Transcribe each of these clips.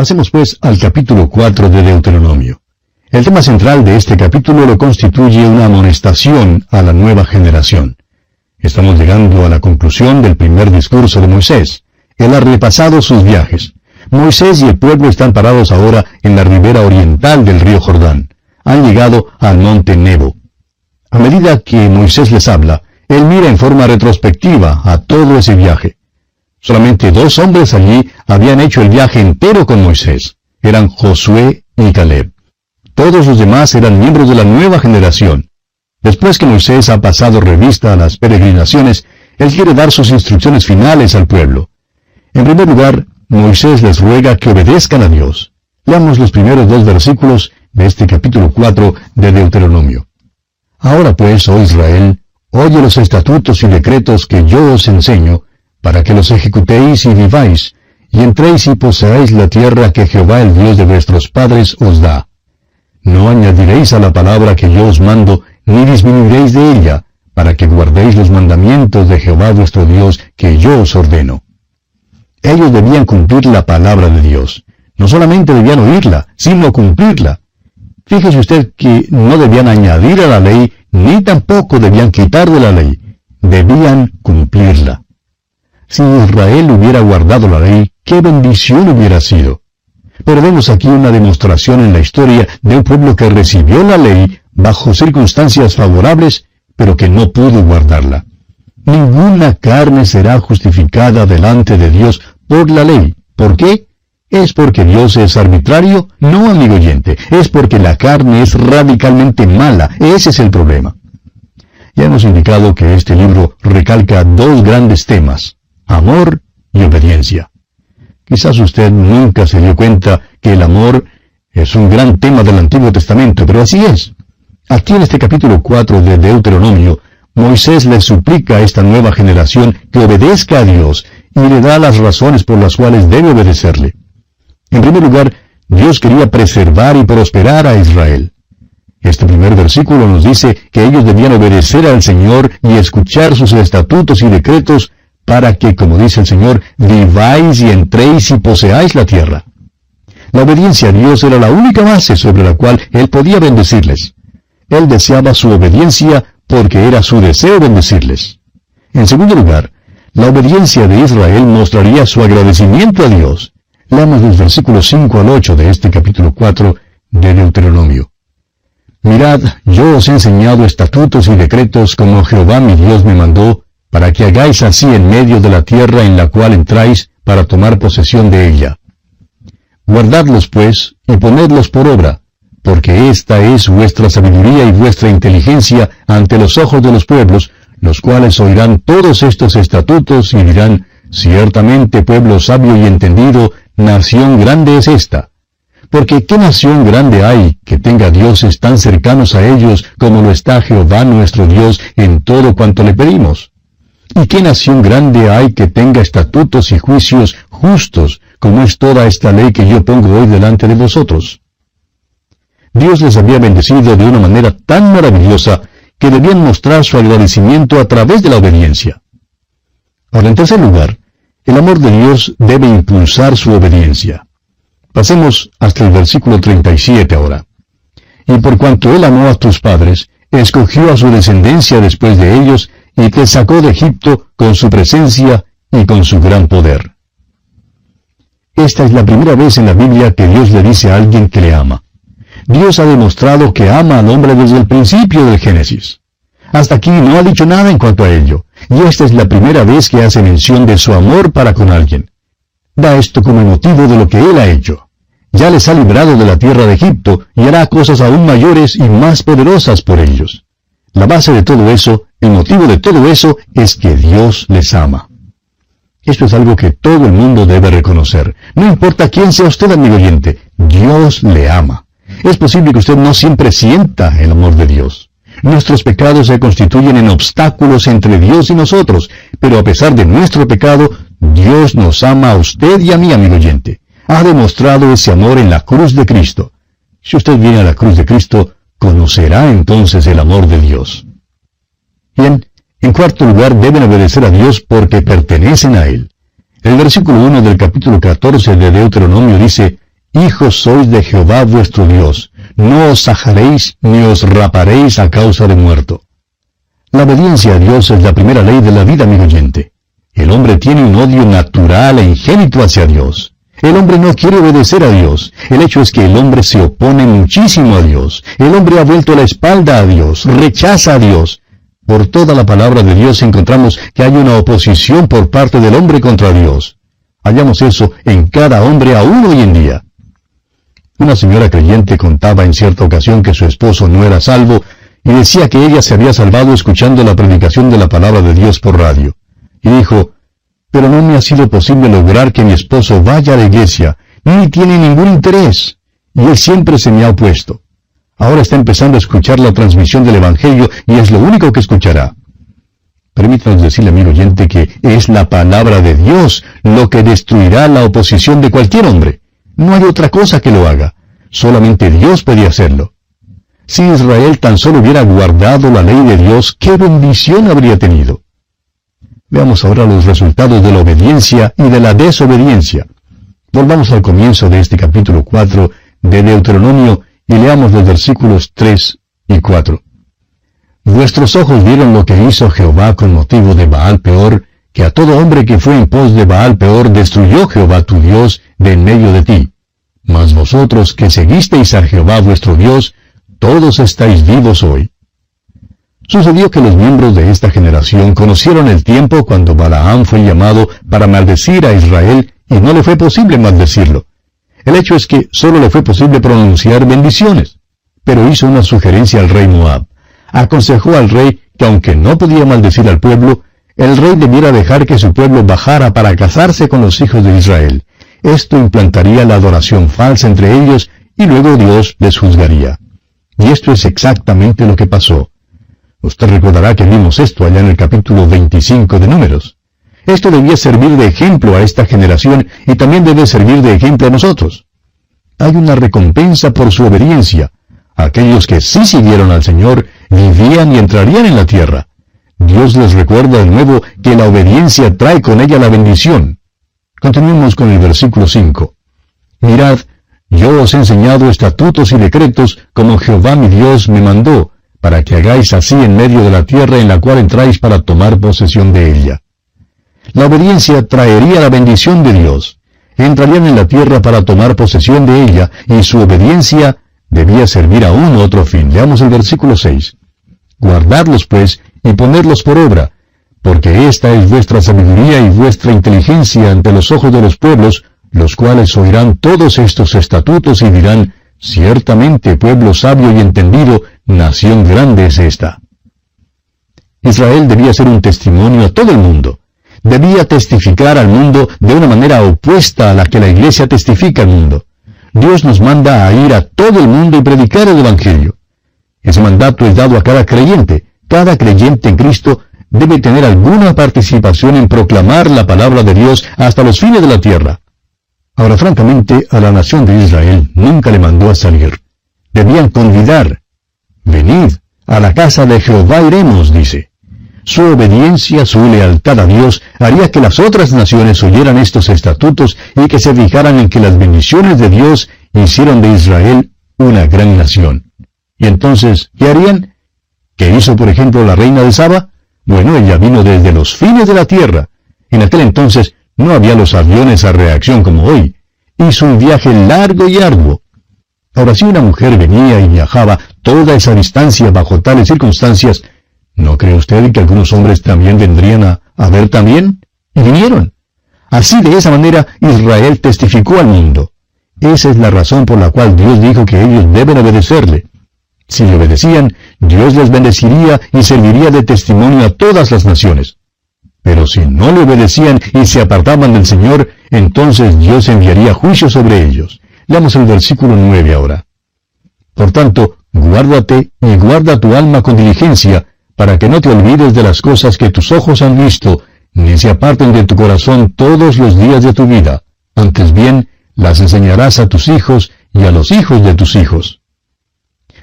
Pasemos pues al capítulo 4 de Deuteronomio. El tema central de este capítulo lo constituye una amonestación a la nueva generación. Estamos llegando a la conclusión del primer discurso de Moisés. Él ha repasado sus viajes. Moisés y el pueblo están parados ahora en la ribera oriental del río Jordán. Han llegado al monte Nebo. A medida que Moisés les habla, él mira en forma retrospectiva a todo ese viaje. Solamente dos hombres allí habían hecho el viaje entero con Moisés. Eran Josué y Caleb. Todos los demás eran miembros de la nueva generación. Después que Moisés ha pasado revista a las peregrinaciones, él quiere dar sus instrucciones finales al pueblo. En primer lugar, Moisés les ruega que obedezcan a Dios. Leamos los primeros dos versículos de este capítulo 4 de Deuteronomio. Ahora pues, oh Israel, oye los estatutos y decretos que yo os enseño, para que los ejecutéis y viváis, y entréis y poseáis la tierra que Jehová el Dios de vuestros padres os da. No añadiréis a la palabra que yo os mando, ni disminuiréis de ella, para que guardéis los mandamientos de Jehová vuestro Dios que yo os ordeno. Ellos debían cumplir la palabra de Dios. No solamente debían oírla, sino cumplirla. Fíjese usted que no debían añadir a la ley, ni tampoco debían quitar de la ley. Debían cumplirla. Si Israel hubiera guardado la ley, qué bendición hubiera sido. Pero vemos aquí una demostración en la historia de un pueblo que recibió la ley bajo circunstancias favorables, pero que no pudo guardarla. Ninguna carne será justificada delante de Dios por la ley. ¿Por qué? ¿Es porque Dios es arbitrario? No, amigo oyente, es porque la carne es radicalmente mala. Ese es el problema. Ya hemos indicado que este libro recalca dos grandes temas amor y obediencia. Quizás usted nunca se dio cuenta que el amor es un gran tema del Antiguo Testamento, pero así es. Aquí en este capítulo 4 de Deuteronomio, Moisés le suplica a esta nueva generación que obedezca a Dios y le da las razones por las cuales debe obedecerle. En primer lugar, Dios quería preservar y prosperar a Israel. Este primer versículo nos dice que ellos debían obedecer al Señor y escuchar sus estatutos y decretos para que, como dice el Señor, viváis y entréis y poseáis la tierra. La obediencia a Dios era la única base sobre la cual Él podía bendecirles. Él deseaba su obediencia porque era su deseo bendecirles. En segundo lugar, la obediencia de Israel mostraría su agradecimiento a Dios. Leamos los versículos 5 al 8 de este capítulo 4 de Deuteronomio. Mirad, yo os he enseñado estatutos y decretos como Jehová mi Dios me mandó, para que hagáis así en medio de la tierra en la cual entráis para tomar posesión de ella. Guardadlos, pues, y ponedlos por obra, porque esta es vuestra sabiduría y vuestra inteligencia ante los ojos de los pueblos, los cuales oirán todos estos estatutos y dirán, ciertamente pueblo sabio y entendido, nación grande es esta. Porque ¿qué nación grande hay que tenga dioses tan cercanos a ellos como lo está Jehová nuestro Dios en todo cuanto le pedimos? ¿Y qué nación grande hay que tenga estatutos y juicios justos, como es toda esta ley que yo pongo hoy delante de vosotros? Dios les había bendecido de una manera tan maravillosa que debían mostrar su agradecimiento a través de la obediencia. Ahora, en tercer lugar, el amor de Dios debe impulsar su obediencia. Pasemos hasta el versículo 37 ahora. Y por cuanto Él amó a tus padres, escogió a su descendencia después de ellos, y te sacó de Egipto con su presencia y con su gran poder. Esta es la primera vez en la Biblia que Dios le dice a alguien que le ama. Dios ha demostrado que ama al hombre desde el principio del Génesis. Hasta aquí no ha dicho nada en cuanto a ello, y esta es la primera vez que hace mención de su amor para con alguien. Da esto como motivo de lo que Él ha hecho. Ya les ha librado de la tierra de Egipto y hará cosas aún mayores y más poderosas por ellos. La base de todo eso, el motivo de todo eso, es que Dios les ama. Esto es algo que todo el mundo debe reconocer. No importa quién sea usted, amigo oyente, Dios le ama. Es posible que usted no siempre sienta el amor de Dios. Nuestros pecados se constituyen en obstáculos entre Dios y nosotros, pero a pesar de nuestro pecado, Dios nos ama a usted y a mí, amigo oyente. Ha demostrado ese amor en la cruz de Cristo. Si usted viene a la cruz de Cristo, conocerá entonces el amor de Dios. Bien, en cuarto lugar, deben obedecer a Dios porque pertenecen a Él. El versículo 1 del capítulo 14 de Deuteronomio dice, hijos sois de Jehová vuestro Dios, no os sajaréis ni os raparéis a causa de muerto. La obediencia a Dios es la primera ley de la vida, amigo oyente. El hombre tiene un odio natural e ingénito hacia Dios. El hombre no quiere obedecer a Dios. El hecho es que el hombre se opone muchísimo a Dios. El hombre ha vuelto la espalda a Dios, rechaza a Dios. Por toda la palabra de Dios encontramos que hay una oposición por parte del hombre contra Dios. Hallamos eso en cada hombre aún hoy en día. Una señora creyente contaba en cierta ocasión que su esposo no era salvo y decía que ella se había salvado escuchando la predicación de la palabra de Dios por radio. Y dijo, pero no me ha sido posible lograr que mi esposo vaya a la iglesia, ni tiene ningún interés, y él siempre se me ha opuesto. Ahora está empezando a escuchar la transmisión del Evangelio y es lo único que escuchará. Permítanos decirle, amigo oyente, que es la palabra de Dios lo que destruirá la oposición de cualquier hombre. No hay otra cosa que lo haga. Solamente Dios puede hacerlo. Si Israel tan solo hubiera guardado la ley de Dios, qué bendición habría tenido. Veamos ahora los resultados de la obediencia y de la desobediencia. Volvamos al comienzo de este capítulo 4 de Deuteronomio y leamos los versículos 3 y 4. Vuestros ojos vieron lo que hizo Jehová con motivo de Baal peor, que a todo hombre que fue en pos de Baal peor destruyó Jehová tu Dios de en medio de ti. Mas vosotros que seguisteis a Jehová vuestro Dios, todos estáis vivos hoy. Sucedió que los miembros de esta generación conocieron el tiempo cuando Balaam fue llamado para maldecir a Israel y no le fue posible maldecirlo. El hecho es que solo le fue posible pronunciar bendiciones. Pero hizo una sugerencia al rey Moab. Aconsejó al rey que aunque no podía maldecir al pueblo, el rey debiera dejar que su pueblo bajara para casarse con los hijos de Israel. Esto implantaría la adoración falsa entre ellos y luego Dios les juzgaría. Y esto es exactamente lo que pasó. Usted recordará que vimos esto allá en el capítulo 25 de Números. Esto debía servir de ejemplo a esta generación y también debe servir de ejemplo a nosotros. Hay una recompensa por su obediencia. Aquellos que sí siguieron al Señor vivían y entrarían en la tierra. Dios les recuerda de nuevo que la obediencia trae con ella la bendición. Continuemos con el versículo 5. Mirad, yo os he enseñado estatutos y decretos como Jehová mi Dios me mandó, para que hagáis así en medio de la tierra en la cual entráis para tomar posesión de ella. La obediencia traería la bendición de Dios. Entrarían en la tierra para tomar posesión de ella, y su obediencia debía servir a un otro fin. Leamos el versículo 6. Guardadlos, pues, y ponerlos por obra, porque esta es vuestra sabiduría y vuestra inteligencia ante los ojos de los pueblos, los cuales oirán todos estos estatutos y dirán, Ciertamente pueblo sabio y entendido, nación grande es esta. Israel debía ser un testimonio a todo el mundo. Debía testificar al mundo de una manera opuesta a la que la iglesia testifica al mundo. Dios nos manda a ir a todo el mundo y predicar el Evangelio. Ese mandato es dado a cada creyente. Cada creyente en Cristo debe tener alguna participación en proclamar la palabra de Dios hasta los fines de la tierra. Ahora, francamente, a la nación de Israel nunca le mandó a salir. Debían convidar. Venid, a la casa de Jehová iremos, dice. Su obediencia, su lealtad a Dios haría que las otras naciones oyeran estos estatutos y que se fijaran en que las bendiciones de Dios hicieron de Israel una gran nación. Y entonces, ¿qué harían? ¿Qué hizo, por ejemplo, la reina de Saba? Bueno, ella vino desde los fines de la tierra. En aquel entonces no había los aviones a reacción como hoy. Hizo un viaje largo y arduo. Ahora, si una mujer venía y viajaba toda esa distancia bajo tales circunstancias, ¿no cree usted que algunos hombres también vendrían a, ver también? Y vinieron. Así de esa manera Israel testificó al mundo. Esa es la razón por la cual Dios dijo que ellos deben obedecerle. Si le obedecían, Dios les bendeciría y serviría de testimonio a todas las naciones. Pero si no le obedecían y se apartaban del Señor, entonces Dios enviaría juicio sobre ellos. Leamos el versículo 9 ahora. Por tanto, guárdate y guarda tu alma con diligencia, para que no te olvides de las cosas que tus ojos han visto, ni se aparten de tu corazón todos los días de tu vida. Antes bien, las enseñarás a tus hijos y a los hijos de tus hijos.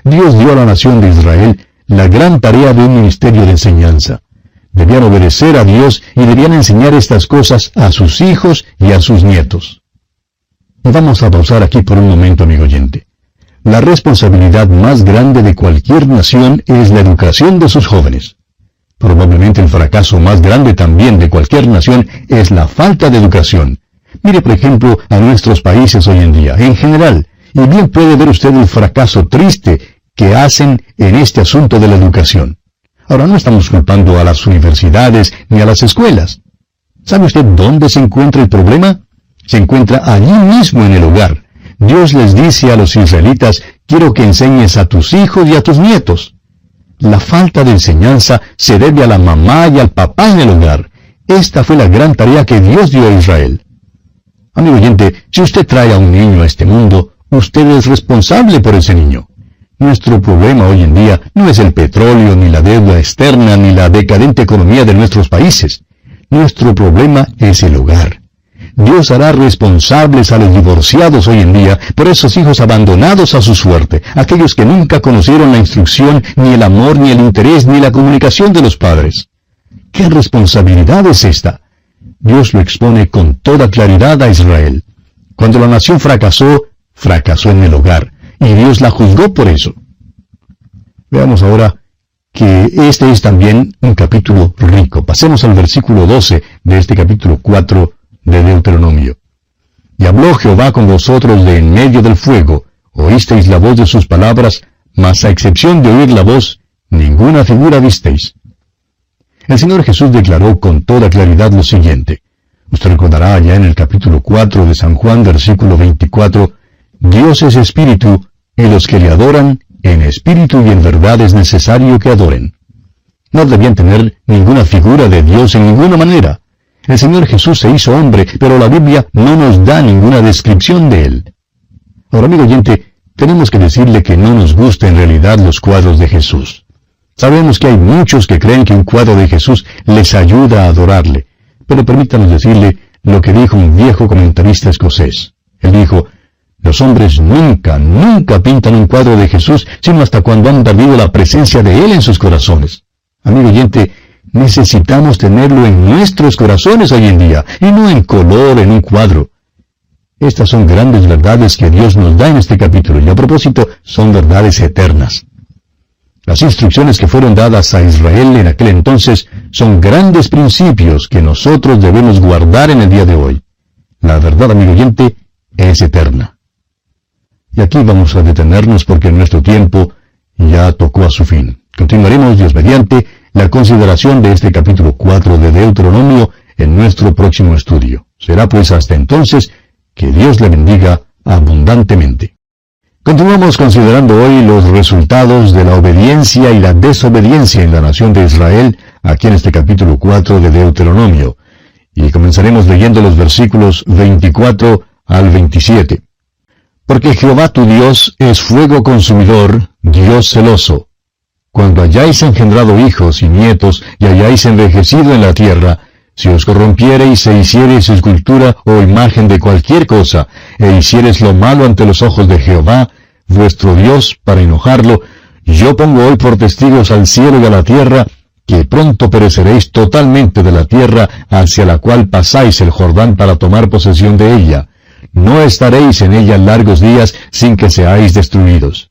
Dios dio a la nación de Israel la gran tarea de un ministerio de enseñanza. Debían obedecer a Dios y debían enseñar estas cosas a sus hijos y a sus nietos. Vamos a pausar aquí por un momento, amigo oyente. La responsabilidad más grande de cualquier nación es la educación de sus jóvenes. Probablemente el fracaso más grande también de cualquier nación es la falta de educación. Mire, por ejemplo, a nuestros países hoy en día, en general, y bien puede ver usted el fracaso triste que hacen en este asunto de la educación. Ahora no estamos culpando a las universidades ni a las escuelas. ¿Sabe usted dónde se encuentra el problema? Se encuentra allí mismo en el hogar. Dios les dice a los israelitas, quiero que enseñes a tus hijos y a tus nietos. La falta de enseñanza se debe a la mamá y al papá en el hogar. Esta fue la gran tarea que Dios dio a Israel. Amigo oyente, si usted trae a un niño a este mundo, usted es responsable por ese niño. Nuestro problema hoy en día no es el petróleo, ni la deuda externa, ni la decadente economía de nuestros países. Nuestro problema es el hogar. Dios hará responsables a los divorciados hoy en día por esos hijos abandonados a su suerte, aquellos que nunca conocieron la instrucción, ni el amor, ni el interés, ni la comunicación de los padres. ¿Qué responsabilidad es esta? Dios lo expone con toda claridad a Israel. Cuando la nación fracasó, fracasó en el hogar, y Dios la juzgó por eso. Veamos ahora que este es también un capítulo rico. Pasemos al versículo 12 de este capítulo 4 de Deuteronomio. Y habló Jehová con vosotros de en medio del fuego, oísteis la voz de sus palabras, mas a excepción de oír la voz, ninguna figura visteis. El Señor Jesús declaró con toda claridad lo siguiente. Usted recordará ya en el capítulo 4 de San Juan, versículo 24, Dios es espíritu, y los que le adoran, en espíritu y en verdad es necesario que adoren. No debían tener ninguna figura de Dios en ninguna manera. El Señor Jesús se hizo hombre, pero la Biblia no nos da ninguna descripción de él. Ahora, amigo oyente, tenemos que decirle que no nos gustan en realidad los cuadros de Jesús. Sabemos que hay muchos que creen que un cuadro de Jesús les ayuda a adorarle, pero permítanos decirle lo que dijo un viejo comentarista escocés. Él dijo, los hombres nunca, nunca pintan un cuadro de Jesús, sino hasta cuando han perdido la presencia de Él en sus corazones. Amigo oyente, necesitamos tenerlo en nuestros corazones hoy en día, y no en color, en un cuadro. Estas son grandes verdades que Dios nos da en este capítulo, y a propósito, son verdades eternas. Las instrucciones que fueron dadas a Israel en aquel entonces son grandes principios que nosotros debemos guardar en el día de hoy. La verdad, amigo oyente, es eterna. Y aquí vamos a detenernos porque nuestro tiempo ya tocó a su fin. Continuaremos, Dios mediante, la consideración de este capítulo 4 de Deuteronomio en nuestro próximo estudio. Será pues hasta entonces que Dios le bendiga abundantemente. Continuamos considerando hoy los resultados de la obediencia y la desobediencia en la nación de Israel, aquí en este capítulo 4 de Deuteronomio, y comenzaremos leyendo los versículos 24 al 27. Porque Jehová tu Dios es fuego consumidor, Dios celoso cuando hayáis engendrado hijos y nietos y hayáis envejecido en la tierra, si os corrompiereis e hiciereis escultura o imagen de cualquier cosa, e hiciereis lo malo ante los ojos de Jehová, vuestro Dios, para enojarlo, yo pongo hoy por testigos al cielo y a la tierra, que pronto pereceréis totalmente de la tierra hacia la cual pasáis el Jordán para tomar posesión de ella. No estaréis en ella largos días sin que seáis destruidos.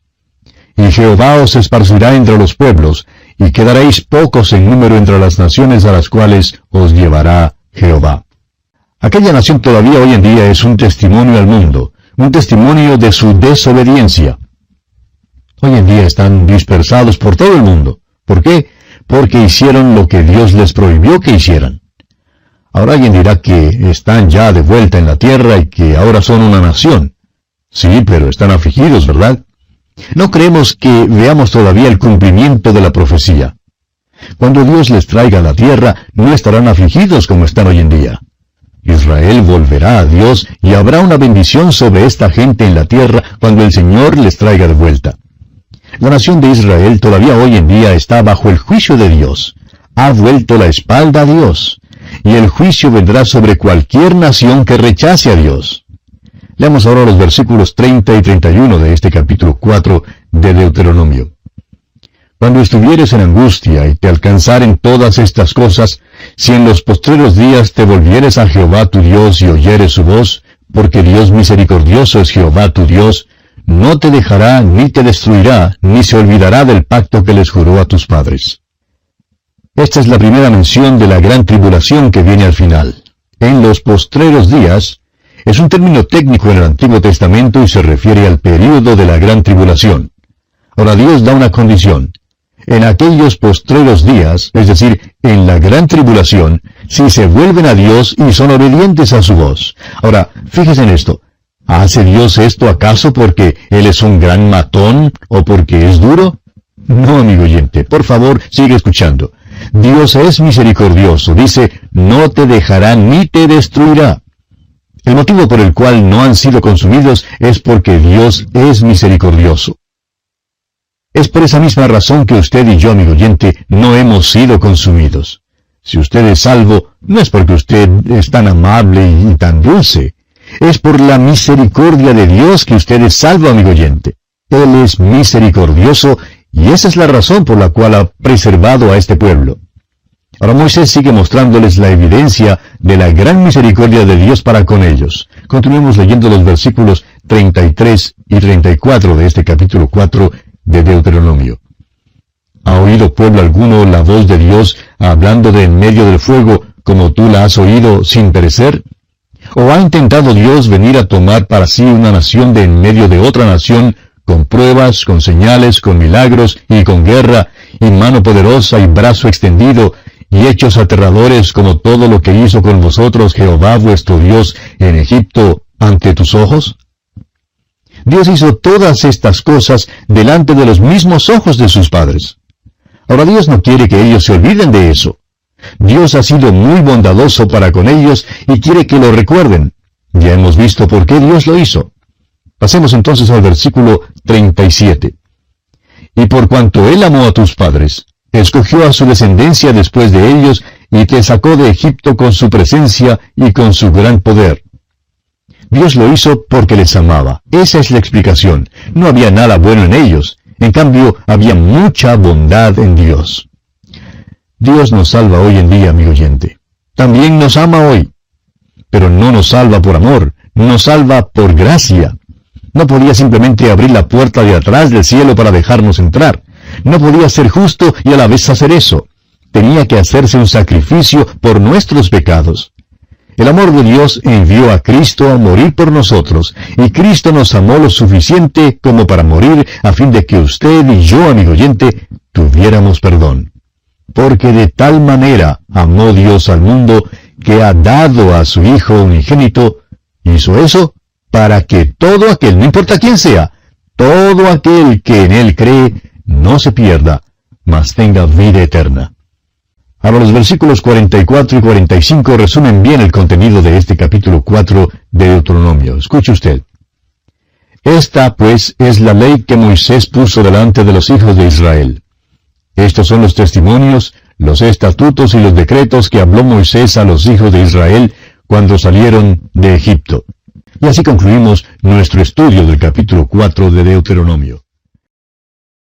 Y Jehová os esparcirá entre los pueblos, y quedaréis pocos en número entre las naciones a las cuales os llevará Jehová. Aquella nación todavía hoy en día es un testimonio al mundo, un testimonio de su desobediencia. Hoy en día están dispersados por todo el mundo. ¿Por qué? Porque hicieron lo que Dios les prohibió que hicieran. Ahora alguien dirá que están ya de vuelta en la tierra y que ahora son una nación. Sí, pero están afligidos, ¿verdad? No creemos que veamos todavía el cumplimiento de la profecía. Cuando Dios les traiga a la tierra, no estarán afligidos como están hoy en día. Israel volverá a Dios y habrá una bendición sobre esta gente en la tierra cuando el Señor les traiga de vuelta. La nación de Israel todavía hoy en día está bajo el juicio de Dios. Ha vuelto la espalda a Dios. Y el juicio vendrá sobre cualquier nación que rechace a Dios. Leamos ahora los versículos 30 y 31 de este capítulo 4 de Deuteronomio. Cuando estuvieres en angustia y te alcanzaren todas estas cosas, si en los postreros días te volvieres a Jehová tu Dios y oyeres su voz, porque Dios misericordioso es Jehová tu Dios, no te dejará ni te destruirá, ni se olvidará del pacto que les juró a tus padres. Esta es la primera mención de la gran tribulación que viene al final. En los postreros días, es un término técnico en el Antiguo Testamento y se refiere al período de la gran tribulación. Ahora Dios da una condición. En aquellos postreros días, es decir, en la gran tribulación, si se vuelven a Dios y son obedientes a su voz. Ahora, fíjese en esto. ¿Hace Dios esto acaso porque Él es un gran matón o porque es duro? No, amigo oyente, por favor, sigue escuchando. Dios es misericordioso, dice, no te dejará ni te destruirá. El motivo por el cual no han sido consumidos es porque Dios es misericordioso. Es por esa misma razón que usted y yo, amigo oyente, no hemos sido consumidos. Si usted es salvo, no es porque usted es tan amable y tan dulce. Es por la misericordia de Dios que usted es salvo, amigo oyente. Él es misericordioso y esa es la razón por la cual ha preservado a este pueblo. Ahora Moisés sigue mostrándoles la evidencia de la gran misericordia de Dios para con ellos. Continuemos leyendo los versículos 33 y 34 de este capítulo 4 de Deuteronomio. ¿Ha oído pueblo alguno la voz de Dios hablando de en medio del fuego como tú la has oído sin perecer? ¿O ha intentado Dios venir a tomar para sí una nación de en medio de otra nación con pruebas, con señales, con milagros y con guerra y mano poderosa y brazo extendido y hechos aterradores como todo lo que hizo con vosotros Jehová vuestro Dios en Egipto ante tus ojos? Dios hizo todas estas cosas delante de los mismos ojos de sus padres. Ahora Dios no quiere que ellos se olviden de eso. Dios ha sido muy bondadoso para con ellos y quiere que lo recuerden. Ya hemos visto por qué Dios lo hizo. Pasemos entonces al versículo 37. Y por cuanto Él amó a tus padres, escogió a su descendencia después de ellos y te sacó de Egipto con su presencia y con su gran poder Dios lo hizo porque les amaba. Esa es la explicación. No había nada bueno en ellos. En cambio, había mucha bondad en Dios. Dios nos salva hoy en día, amigo oyente. También nos ama hoy. Pero no nos salva por amor, nos salva por gracia. No podía simplemente abrir la puerta de atrás del cielo para dejarnos entrar. No podía ser justo y a la vez hacer eso. Tenía que hacerse un sacrificio por nuestros pecados. El amor de Dios envió a Cristo a morir por nosotros, y Cristo nos amó lo suficiente como para morir a fin de que usted y yo, amigo oyente, tuviéramos perdón. Porque de tal manera amó Dios al mundo que ha dado a su Hijo unigénito, hizo eso para que todo aquel, no importa quién sea, todo aquel que en Él cree, no se pierda, mas tenga vida eterna. Ahora los versículos 44 y 45 resumen bien el contenido de este capítulo 4 de Deuteronomio. Escuche usted. Esta, pues, es la ley que Moisés puso delante de los hijos de Israel. Estos son los testimonios, los estatutos y los decretos que habló Moisés a los hijos de Israel cuando salieron de Egipto. Y así concluimos nuestro estudio del capítulo 4 de Deuteronomio.